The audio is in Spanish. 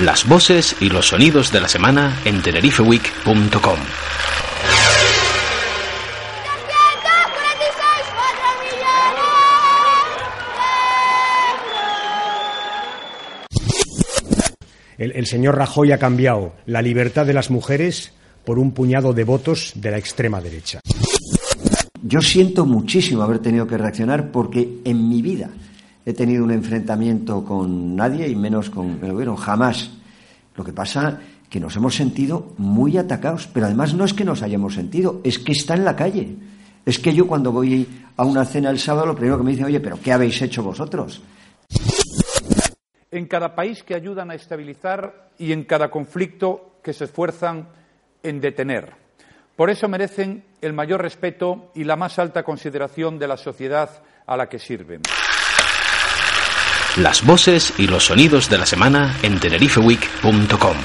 Las voces y los sonidos de la semana en tenerifeweek.com. El, el señor Rajoy ha cambiado la libertad de las mujeres por un puñado de votos de la extrema derecha. Yo siento muchísimo haber tenido que reaccionar porque en mi vida he tenido un enfrentamiento con nadie y menos con el gobierno, jamás. Lo que pasa que nos hemos sentido muy atacados, pero además no es que nos hayamos sentido, es que está en la calle. Es que yo cuando voy a una cena el sábado lo primero que me dicen, oye, pero ¿qué habéis hecho vosotros? En cada país que ayudan a estabilizar y en cada conflicto que se esfuerzan en detener. Por eso merecen el mayor respeto y la más alta consideración de la sociedad a la que sirven. Las voces y los sonidos de la semana en tenerifeweek.com.